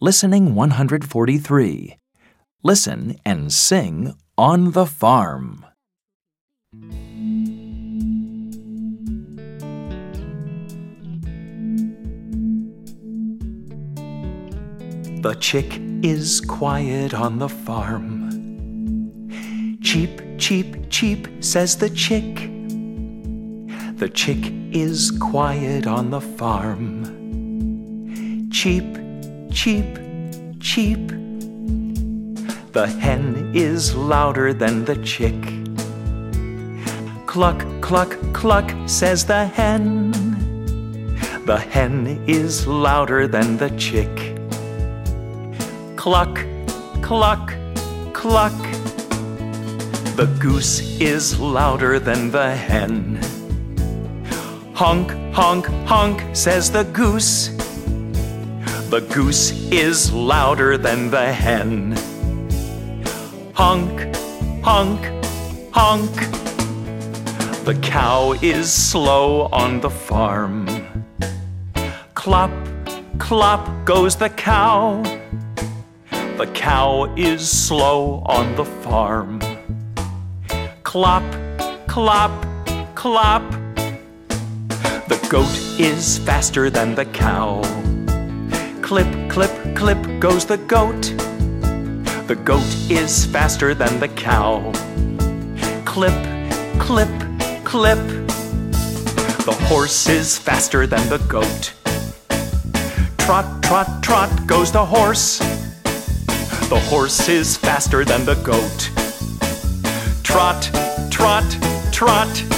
Listening 143. Listen and sing on the farm. The chick is quiet on the farm. Cheep, cheep, cheep, says the chick. The chick is quiet on the farm. Cheep, cheep, cheep. The hen is louder than the chick. Cluck, cluck, cluck, says the hen. The hen is louder than the chick. Cluck, cluck, cluck. The goose is louder than the hen. Honk, honk, honk, says the goose. The goose is louder than the hen. Honk, honk, honk. The cow is slow on the farm. Clop, clop goes the cow. The cow is slow on the farm. Clop, clop, clop. The goat is faster than the cow. Clip, clip, clip goes the goat. The goat is faster than the cow. Clip, clip, clip. The horse is faster than the goat. Trot, trot, trot goes the horse. The horse is faster than the goat. Trot, trot, trot.